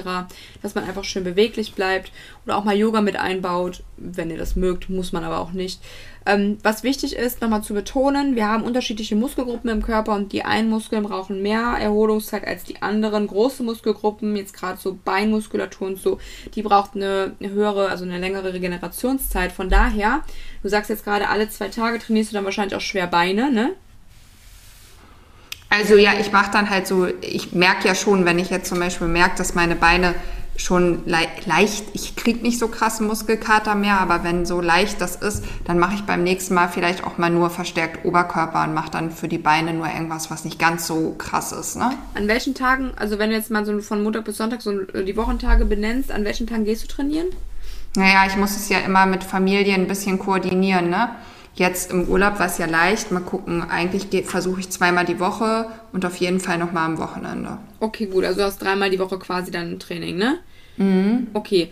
dass man einfach schön beweglich bleibt oder auch mal Yoga mit einbaut, wenn ihr das mögt, muss man aber auch nicht. Ähm, was wichtig ist, nochmal zu betonen, wir haben unterschiedliche Muskelgruppen im Körper und die einen Muskeln brauchen mehr Erholungszeit als die anderen. Große Muskelgruppen, jetzt gerade so Beinmuskulatur und so, die braucht eine, höhere, also eine längere Regenerationszeit. Von daher, du sagst jetzt gerade, alle zwei Tage trainierst du dann wahrscheinlich auch schwer Beine, ne? Also ja, ich mache dann halt so, ich merke ja schon, wenn ich jetzt zum Beispiel merke, dass meine Beine schon le leicht, ich kriege nicht so krassen Muskelkater mehr, aber wenn so leicht das ist, dann mache ich beim nächsten Mal vielleicht auch mal nur verstärkt Oberkörper und mache dann für die Beine nur irgendwas, was nicht ganz so krass ist. Ne? An welchen Tagen, also wenn du jetzt mal so von Montag bis Sonntag so die Wochentage benennst, an welchen Tagen gehst du trainieren? Naja, ich muss es ja immer mit Familie ein bisschen koordinieren, ne? Jetzt im Urlaub war es ja leicht. Mal gucken, eigentlich versuche ich zweimal die Woche und auf jeden Fall nochmal am Wochenende. Okay, gut. Also du hast dreimal die Woche quasi dann ein Training, ne? Mhm. Okay.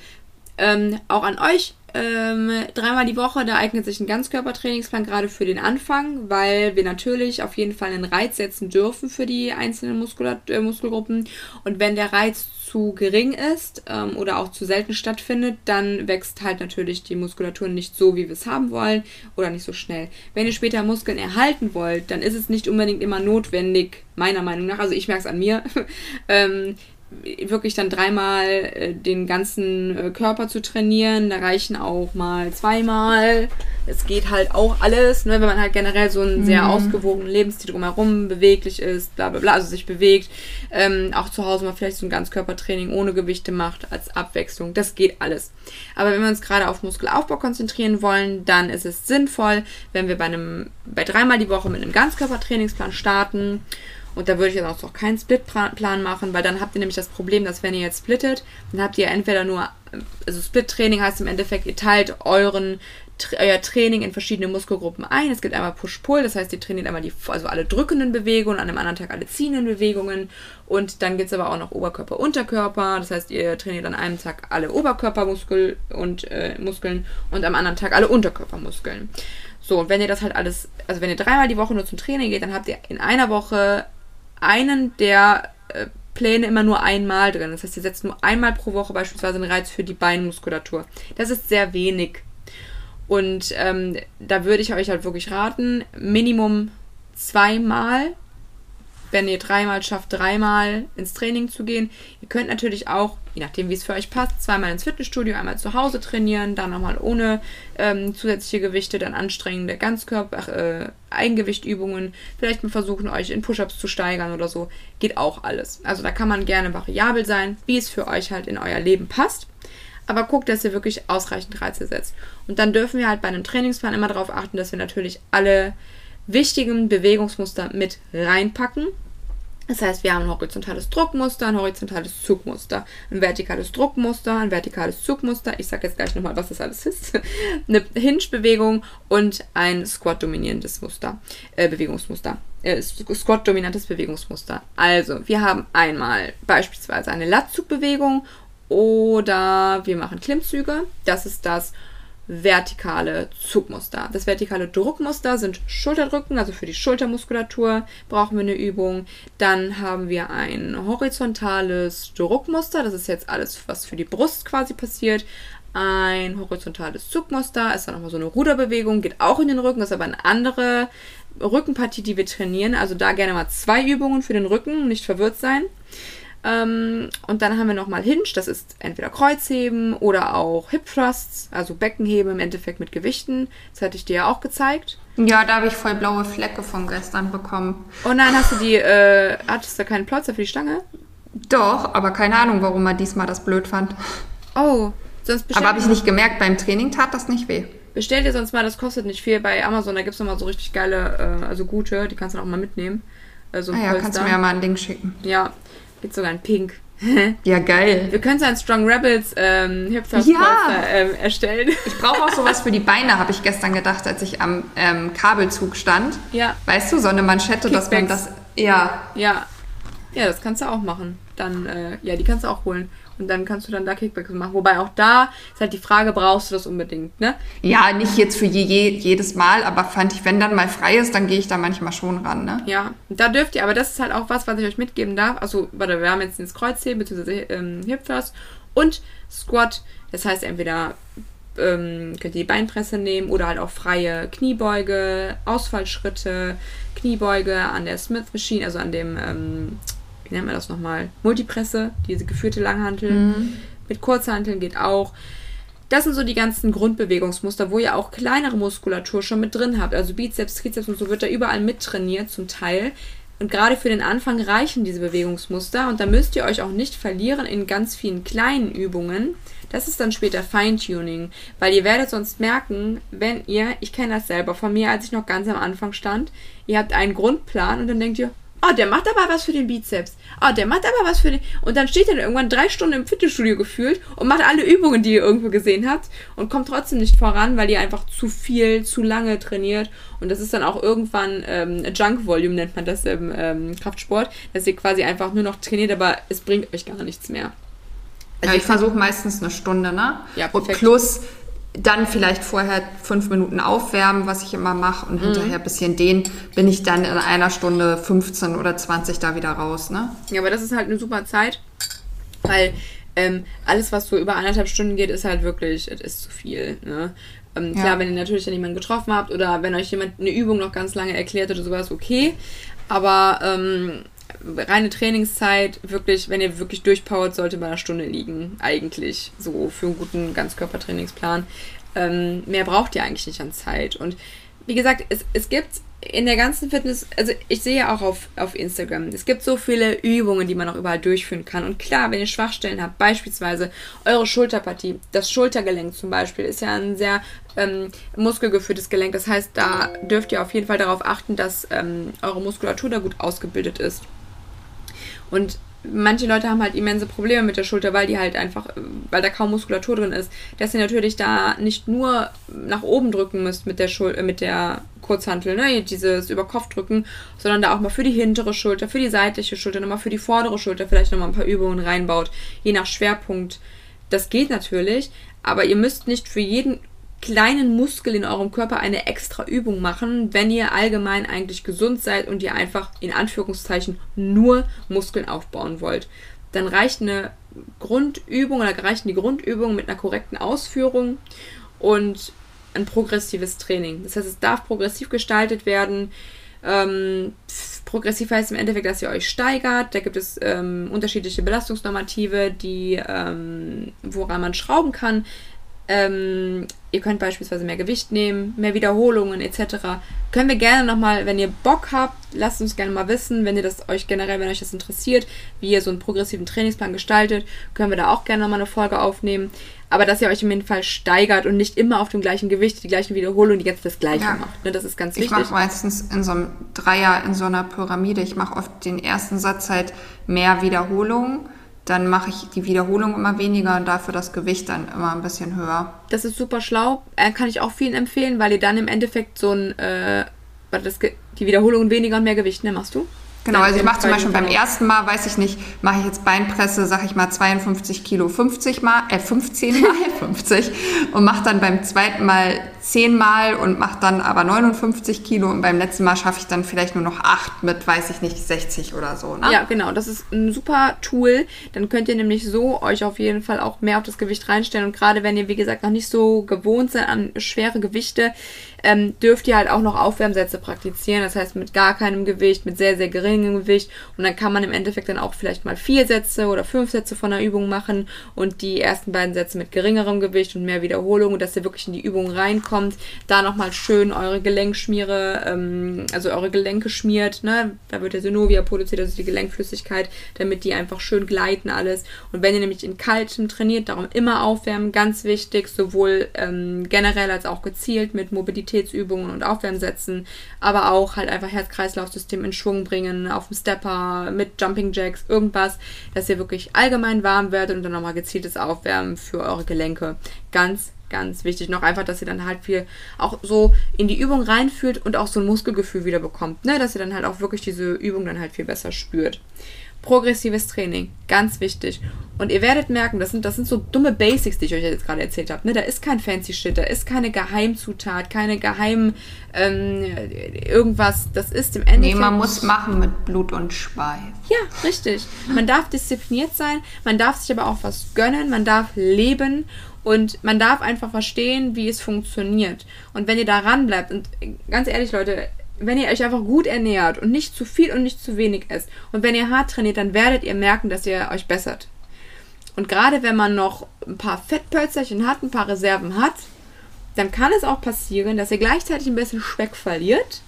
Ähm, auch an euch. Ähm, dreimal die Woche, da eignet sich ein Ganzkörpertrainingsplan gerade für den Anfang, weil wir natürlich auf jeden Fall einen Reiz setzen dürfen für die einzelnen Muskulat äh, Muskelgruppen. Und wenn der Reiz zu gering ist ähm, oder auch zu selten stattfindet, dann wächst halt natürlich die Muskulatur nicht so, wie wir es haben wollen oder nicht so schnell. Wenn ihr später Muskeln erhalten wollt, dann ist es nicht unbedingt immer notwendig, meiner Meinung nach, also ich merke es an mir, ähm, wirklich dann dreimal äh, den ganzen äh, Körper zu trainieren. Da reichen auch mal zweimal. Es geht halt auch alles, ne, wenn man halt generell so einen mhm. sehr ausgewogenen Lebensstil drumherum beweglich ist, bla bla bla, also sich bewegt. Ähm, auch zu Hause mal vielleicht so ein Ganzkörpertraining ohne Gewichte macht als Abwechslung. Das geht alles. Aber wenn wir uns gerade auf Muskelaufbau konzentrieren wollen, dann ist es sinnvoll, wenn wir bei einem, bei dreimal die Woche mit einem Ganzkörpertrainingsplan starten und da würde ich jetzt auch keinen Split-Plan machen, weil dann habt ihr nämlich das Problem, dass wenn ihr jetzt splittet, dann habt ihr entweder nur, also Split-Training heißt im Endeffekt, ihr teilt euren euer Training in verschiedene Muskelgruppen ein. Es gibt einmal Push-Pull, das heißt, ihr trainiert einmal die, also alle drückenden Bewegungen, an einem anderen Tag alle ziehenden Bewegungen. Und dann gibt es aber auch noch Oberkörper, Unterkörper. Das heißt, ihr trainiert an einem Tag alle Oberkörpermuskeln und äh, Muskeln und am anderen Tag alle Unterkörpermuskeln. So, und wenn ihr das halt alles, also wenn ihr dreimal die Woche nur zum Training geht, dann habt ihr in einer Woche einen der äh, Pläne immer nur einmal drin. Das heißt, ihr setzt nur einmal pro Woche beispielsweise einen Reiz für die Beinmuskulatur. Das ist sehr wenig. Und ähm, da würde ich euch halt wirklich raten, Minimum zweimal wenn ihr dreimal schafft, dreimal ins Training zu gehen. Ihr könnt natürlich auch, je nachdem wie es für euch passt, zweimal ins Fitnessstudio, einmal zu Hause trainieren, dann nochmal ohne ähm, zusätzliche Gewichte, dann anstrengende Ganzkörper, äh, Eigengewichtübungen, vielleicht mal versuchen, euch in Push-Ups zu steigern oder so. Geht auch alles. Also da kann man gerne variabel sein, wie es für euch halt in euer Leben passt. Aber guckt, dass ihr wirklich ausreichend Reize setzt. Und dann dürfen wir halt bei einem Trainingsplan immer darauf achten, dass wir natürlich alle wichtigen Bewegungsmuster mit reinpacken. Das heißt, wir haben ein horizontales Druckmuster, ein horizontales Zugmuster, ein vertikales Druckmuster, ein vertikales Zugmuster. Ich sage jetzt gleich nochmal, was das alles ist. eine Hinge-Bewegung und ein Squat-dominierendes Muster, äh, Bewegungsmuster. Äh, Squat-dominantes Bewegungsmuster. Also, wir haben einmal beispielsweise eine Latzugbewegung oder wir machen Klimmzüge. Das ist das vertikale Zugmuster. Das vertikale Druckmuster sind Schulterdrücken, also für die Schultermuskulatur brauchen wir eine Übung. Dann haben wir ein horizontales Druckmuster, das ist jetzt alles, was für die Brust quasi passiert. Ein horizontales Zugmuster ist dann nochmal so eine Ruderbewegung, geht auch in den Rücken, ist aber eine andere Rückenpartie, die wir trainieren. Also da gerne mal zwei Übungen für den Rücken, nicht verwirrt sein. Ähm, und dann haben wir nochmal Hinge, das ist entweder Kreuzheben oder auch Hip Thrusts, also Beckenheben im Endeffekt mit Gewichten. Das hatte ich dir ja auch gezeigt. Ja, da habe ich voll blaue Flecke von gestern bekommen. Oh nein, hast du die, äh, hattest du keinen Plotzer für die Stange? Doch, aber keine Ahnung, warum er diesmal das blöd fand. Oh, sonst Aber habe ich nicht gemerkt, beim Training tat das nicht weh. Bestell dir sonst mal, das kostet nicht viel bei Amazon, da gibt es nochmal so richtig geile, äh, also gute, die kannst du auch mal mitnehmen. Also ah ja, kannst du mir ja mal ein Ding schicken. Ja, Gibt sogar ein Pink. ja, geil. Wir können so ein Strong Rebels ähm, Thrust ja. ähm, erstellen. Ich brauche auch sowas für die Beine, habe ich gestern gedacht, als ich am ähm, Kabelzug stand. Ja. Weißt du, so eine Manschette, Kickbacks. dass man das. Ja. Ja. Ja, das kannst du auch machen. Dann, äh, ja, die kannst du auch holen. Und dann kannst du dann da Kickbacks machen. Wobei auch da ist halt die Frage, brauchst du das unbedingt, ne? Ja, nicht jetzt für je, je, jedes Mal, aber fand ich, wenn dann mal frei ist, dann gehe ich da manchmal schon ran, ne? Ja, da dürft ihr, aber das ist halt auch was, was ich euch mitgeben darf. Also, warte, wir haben jetzt ins Kreuzheben, bzw. Ähm, Hip Thrust und Squat. Das heißt, entweder ähm, könnt ihr die Beinpresse nehmen oder halt auch freie Kniebeuge, Ausfallschritte, Kniebeuge an der Smith Machine, also an dem ähm, wie nennt man das nochmal? Multipresse, diese geführte Langhantel. Mhm. Mit Kurzhanteln geht auch. Das sind so die ganzen Grundbewegungsmuster, wo ihr auch kleinere Muskulatur schon mit drin habt. Also Bizeps, Trizeps und so wird da überall mit trainiert zum Teil. Und gerade für den Anfang reichen diese Bewegungsmuster und da müsst ihr euch auch nicht verlieren in ganz vielen kleinen Übungen. Das ist dann später Feintuning, weil ihr werdet sonst merken, wenn ihr, ich kenne das selber von mir, als ich noch ganz am Anfang stand, ihr habt einen Grundplan und dann denkt ihr, Oh, der macht aber was für den Bizeps. Oh, der macht aber was für den. Und dann steht er irgendwann drei Stunden im Fitnessstudio gefühlt und macht alle Übungen, die ihr irgendwo gesehen habt und kommt trotzdem nicht voran, weil ihr einfach zu viel, zu lange trainiert. Und das ist dann auch irgendwann ähm, Junk Volume, nennt man das im ähm, Kraftsport, dass ihr quasi einfach nur noch trainiert, aber es bringt euch gar nichts mehr. Also ja, ich versuche meistens eine Stunde, ne? Ja, perfekt. Und plus dann vielleicht vorher fünf Minuten aufwärmen, was ich immer mache, und mhm. hinterher ein bisschen dehnen, bin ich dann in einer Stunde 15 oder 20 da wieder raus. Ne? Ja, aber das ist halt eine super Zeit, weil ähm, alles, was so über anderthalb Stunden geht, ist halt wirklich, es ist zu viel. Ne? Ähm, ja. Klar, wenn ihr natürlich dann jemanden getroffen habt oder wenn euch jemand eine Übung noch ganz lange erklärt oder sowas, okay. Aber ähm, reine Trainingszeit, wirklich, wenn ihr wirklich durchpowert, sollte bei einer Stunde liegen, eigentlich. So für einen guten Ganzkörpertrainingsplan. Ähm, mehr braucht ihr eigentlich nicht an Zeit. Und wie gesagt, es, es gibt in der ganzen Fitness, also ich sehe auch auf, auf Instagram, es gibt so viele Übungen, die man auch überall durchführen kann. Und klar, wenn ihr Schwachstellen habt, beispielsweise eure Schulterpartie, das Schultergelenk zum Beispiel, ist ja ein sehr ähm, muskelgeführtes Gelenk. Das heißt, da dürft ihr auf jeden Fall darauf achten, dass ähm, eure Muskulatur da gut ausgebildet ist. Und manche Leute haben halt immense Probleme mit der Schulter, weil die halt einfach, weil da kaum Muskulatur drin ist, dass ihr natürlich da nicht nur nach oben drücken müsst mit der Schul mit der Kurzhantel, ne, dieses über Kopf drücken, sondern da auch mal für die hintere Schulter, für die seitliche Schulter, nochmal für die vordere Schulter vielleicht nochmal ein paar Übungen reinbaut, je nach Schwerpunkt. Das geht natürlich, aber ihr müsst nicht für jeden kleinen Muskel in eurem Körper eine extra Übung machen, wenn ihr allgemein eigentlich gesund seid und ihr einfach in Anführungszeichen nur Muskeln aufbauen wollt. Dann reicht eine Grundübung oder reichen die Grundübungen mit einer korrekten Ausführung und ein progressives Training. Das heißt, es darf progressiv gestaltet werden. Ähm, progressiv heißt im Endeffekt, dass ihr euch steigert. Da gibt es ähm, unterschiedliche Belastungsnormative, die, ähm, woran man schrauben kann. Ähm, ihr könnt beispielsweise mehr Gewicht nehmen, mehr Wiederholungen etc. Können wir gerne nochmal, wenn ihr Bock habt, lasst uns gerne mal wissen, wenn ihr das euch generell, wenn euch das interessiert, wie ihr so einen progressiven Trainingsplan gestaltet, können wir da auch gerne nochmal eine Folge aufnehmen. Aber dass ihr euch im Fall steigert und nicht immer auf dem gleichen Gewicht, die gleichen Wiederholungen, die jetzt das gleiche ja. macht. Ne, das ist ganz wichtig. Ich mache meistens in so einem Dreier, in so einer Pyramide, ich mache oft den ersten Satz halt mehr Wiederholungen dann mache ich die Wiederholung immer weniger und dafür das Gewicht dann immer ein bisschen höher. Das ist super schlau. Äh, kann ich auch vielen empfehlen, weil ihr dann im Endeffekt so ein, äh, das, die Wiederholungen weniger und mehr Gewicht, ne, machst du? Genau, also ich mache zum Beispiel beim ersten Mal, weiß ich nicht, mache ich jetzt Beinpresse, sag ich mal 52 Kilo 50 mal, äh 15 mal 50 und mache dann beim zweiten Mal 10 mal und mache dann aber 59 Kilo und beim letzten Mal schaffe ich dann vielleicht nur noch 8 mit, weiß ich nicht, 60 oder so. Ne? Ja, genau, das ist ein super Tool. Dann könnt ihr nämlich so euch auf jeden Fall auch mehr auf das Gewicht reinstellen und gerade wenn ihr, wie gesagt, noch nicht so gewohnt seid an schwere Gewichte, ähm, dürft ihr halt auch noch Aufwärmsätze praktizieren. Das heißt mit gar keinem Gewicht, mit sehr, sehr geringem Gewicht. Und dann kann man im Endeffekt dann auch vielleicht mal vier Sätze oder fünf Sätze von der Übung machen und die ersten beiden Sätze mit geringerem Gewicht und mehr Wiederholung, dass ihr wirklich in die Übung reinkommt. Da nochmal schön eure Gelenkschmiere, ähm, also eure Gelenke schmiert. Ne? Da wird der Synovia produziert, also die Gelenkflüssigkeit, damit die einfach schön gleiten alles. Und wenn ihr nämlich in kaltem trainiert, darum immer aufwärmen, ganz wichtig, sowohl ähm, generell als auch gezielt mit Mobilität Mobilitätsübungen und Aufwärmsätzen, aber auch halt einfach Herz-Kreislauf-System in Schwung bringen, auf dem Stepper, mit Jumping Jacks, irgendwas, dass ihr wirklich allgemein warm werdet und dann nochmal gezieltes Aufwärmen für eure Gelenke. Ganz, ganz wichtig. Noch einfach, dass ihr dann halt viel auch so in die Übung reinfühlt und auch so ein Muskelgefühl wieder bekommt, ne? Dass ihr dann halt auch wirklich diese Übung dann halt viel besser spürt progressives Training, ganz wichtig. Und ihr werdet merken, das sind, das sind so dumme Basics, die ich euch jetzt gerade erzählt habe. Ne? Da ist kein fancy Shit, da ist keine Geheimzutat, keine Geheim ähm, irgendwas. Das ist im Endeffekt. Nee, man muss machen mit Blut und Schweiß. Ja, richtig. Man darf diszipliniert sein, man darf sich aber auch was gönnen, man darf leben und man darf einfach verstehen, wie es funktioniert. Und wenn ihr da ranbleibt, und ganz ehrlich, Leute, wenn ihr euch einfach gut ernährt und nicht zu viel und nicht zu wenig esst und wenn ihr hart trainiert, dann werdet ihr merken, dass ihr euch bessert. Und gerade wenn man noch ein paar Fettpölzerchen hat, ein paar Reserven hat, dann kann es auch passieren, dass ihr gleichzeitig ein bisschen Speck verliert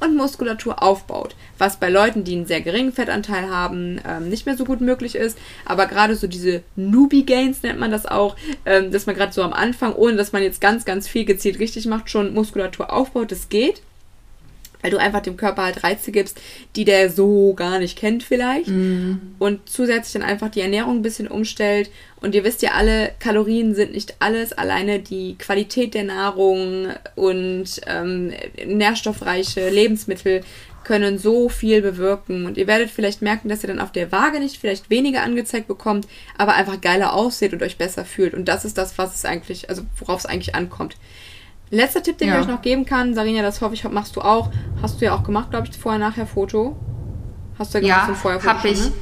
und Muskulatur aufbaut. Was bei Leuten, die einen sehr geringen Fettanteil haben, ähm, nicht mehr so gut möglich ist. Aber gerade so diese Newbie Gains nennt man das auch, ähm, dass man gerade so am Anfang, ohne dass man jetzt ganz, ganz viel gezielt richtig macht, schon Muskulatur aufbaut. Das geht weil du einfach dem Körper halt Reize gibst, die der so gar nicht kennt vielleicht. Mm. Und zusätzlich dann einfach die Ernährung ein bisschen umstellt. Und ihr wisst ja alle, Kalorien sind nicht alles, alleine die Qualität der Nahrung und ähm, nährstoffreiche Lebensmittel können so viel bewirken. Und ihr werdet vielleicht merken, dass ihr dann auf der Waage nicht vielleicht weniger angezeigt bekommt, aber einfach geiler aussieht und euch besser fühlt. Und das ist das, was es eigentlich, also worauf es eigentlich ankommt. Letzter Tipp, den ja. ich euch noch geben kann, Sarina, das hoffe ich, machst du auch. Hast du ja auch gemacht, glaube ich, vorher-nachher Foto. Hast du ja gemacht, ja, so vorher Foto. Hab ich. Ne?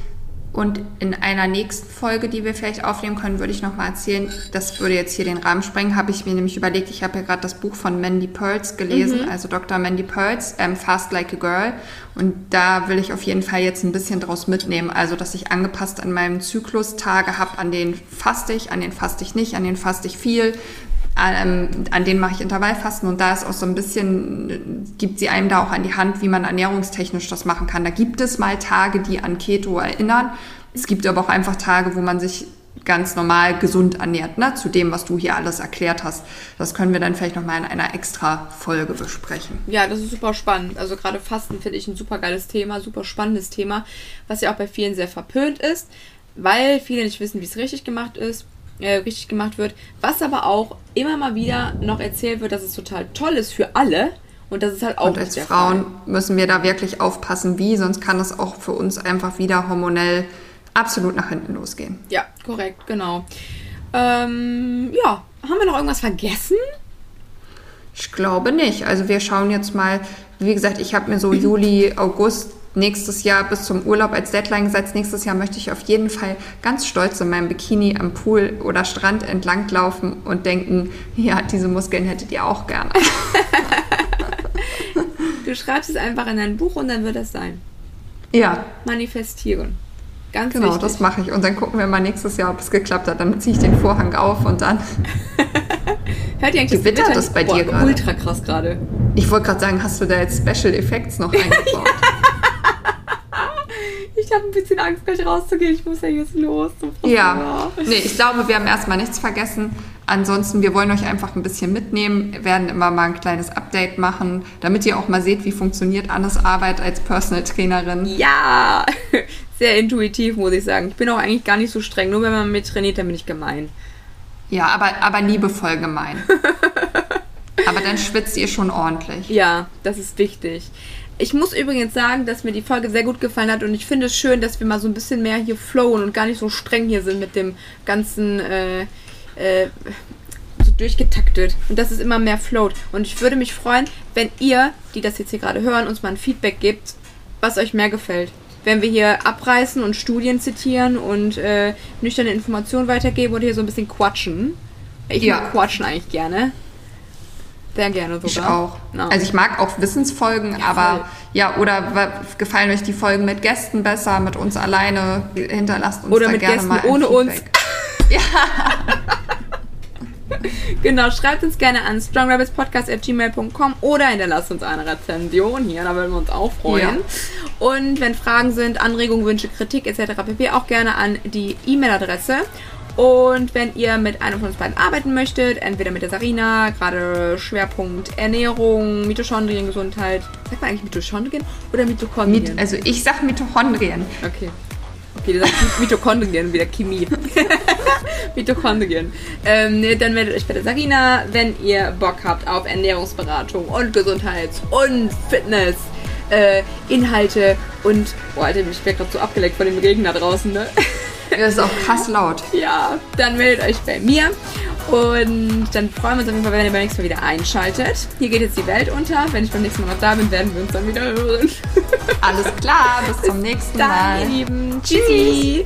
Und in einer nächsten Folge, die wir vielleicht aufnehmen können, würde ich nochmal erzählen, das würde jetzt hier den Rahmen sprengen, habe ich mir nämlich überlegt, ich habe ja gerade das Buch von Mandy Pearls gelesen, mhm. also Dr. Mandy Pearls, ähm, Fast Like a Girl. Und da will ich auf jeden Fall jetzt ein bisschen draus mitnehmen. Also, dass ich angepasst an meinem Zyklus Tage habe, an denen faste ich, an denen faste ich nicht, an denen faste ich viel, ähm, an denen mache ich Intervallfasten und da ist auch so ein bisschen, gibt sie einem da auch an die Hand, wie man ernährungstechnisch das machen kann. Da gibt es mal Tage, die an Keto erinnern. Es gibt aber auch einfach Tage, wo man sich ganz normal gesund ernährt, ne? zu dem, was du hier alles erklärt hast. Das können wir dann vielleicht nochmal in einer extra Folge besprechen. Ja, das ist super spannend. Also gerade Fasten finde ich ein super geiles Thema, super spannendes Thema, was ja auch bei vielen sehr verpönt ist, weil viele nicht wissen, wie es richtig gemacht ist äh, richtig gemacht wird. Was aber auch immer mal wieder noch erzählt wird, dass es total toll ist für alle. Und das ist halt auch. Und als Frauen Fall. müssen wir da wirklich aufpassen, wie, sonst kann das auch für uns einfach wieder hormonell absolut nach hinten losgehen. Ja, korrekt, genau. Ähm, ja, haben wir noch irgendwas vergessen? Ich glaube nicht. Also wir schauen jetzt mal, wie gesagt, ich habe mir so Juli, August nächstes Jahr bis zum Urlaub als Deadline gesetzt. Nächstes Jahr möchte ich auf jeden Fall ganz stolz in meinem Bikini am Pool oder Strand entlanglaufen und denken, ja, diese Muskeln hättet ihr auch gerne. du schreibst es einfach in dein Buch und dann wird das sein. Ja. Manifestieren. Ganz genau, wichtig. das mache ich. Und dann gucken wir mal nächstes Jahr, ob es geklappt hat. Dann ziehe ich den Vorhang auf und dann. Hört ihr eigentlich Gewittert das bei dir gerade? Ultra krass gerade. Ich wollte gerade sagen, hast du da jetzt Special Effects noch eingebaut? Ich habe ein bisschen Angst, gleich rauszugehen. Ich muss ja jetzt los. Ja, nee, ich glaube, wir haben erstmal nichts vergessen. Ansonsten, wir wollen euch einfach ein bisschen mitnehmen, wir werden immer mal ein kleines Update machen, damit ihr auch mal seht, wie funktioniert Annes Arbeit als Personal Trainerin. Ja, sehr intuitiv, muss ich sagen. Ich bin auch eigentlich gar nicht so streng. Nur wenn man mit trainiert, dann bin ich gemein. Ja, aber, aber liebevoll gemein. aber dann schwitzt ihr schon ordentlich. Ja, das ist wichtig. Ich muss übrigens sagen, dass mir die Folge sehr gut gefallen hat und ich finde es schön, dass wir mal so ein bisschen mehr hier flowen und gar nicht so streng hier sind mit dem ganzen äh, äh, so durchgetaktet und dass es immer mehr float. Und ich würde mich freuen, wenn ihr, die das jetzt hier gerade hören, uns mal ein Feedback gebt, was euch mehr gefällt. Wenn wir hier abreißen und Studien zitieren und äh, nüchterne Informationen weitergeben oder hier so ein bisschen quatschen. Ich Ja. mag quatschen eigentlich gerne. Sehr gerne sogar. Ich auch. Ja. Also ich mag auch Wissensfolgen, Ja, aber voll. ja, oder gefallen euch die Folgen mit Gästen besser, mit uns alleine? Hinterlasst uns Oder da mit gerne Gästen mal ein ohne uns. Feedback. Genau, schreibt uns gerne an strongrabbitspodcast.gmail.com oder hinterlasst uns eine Rezension hier, da würden wir uns auch freuen. Und wenn Fragen sind, Anregungen, Wünsche, Kritik etc. pp. auch gerne an die E-Mail-Adresse. Und wenn ihr mit einem von uns beiden arbeiten möchtet, entweder mit der Sarina, gerade Schwerpunkt Ernährung, Mitochondrien, Gesundheit. Sagt man eigentlich Mitochondrien oder Mitochondrien? Mit, also ich sag Mitochondrien. Okay. Okay, das sagt Mitochondrien, wieder Chemie. Mitochondrien. Ähm, dann meldet euch bei der Sarina, wenn ihr Bock habt auf Ernährungsberatung und Gesundheits- und Fitness. Äh, Inhalte und, boah, Alter, ich werde gerade so abgeleckt von dem Regen da draußen, ne? Das ist auch krass laut. ja, dann meldet euch bei mir und dann freuen wir uns auf jeden Fall, wenn ihr beim nächsten Mal wieder einschaltet. Hier geht jetzt die Welt unter. Wenn ich beim nächsten Mal noch da bin, werden wir uns dann wieder hören. Alles klar, bis zum nächsten Dann, Mal. ihr Lieben. Tschüssi.